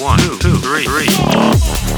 One, two, three, three.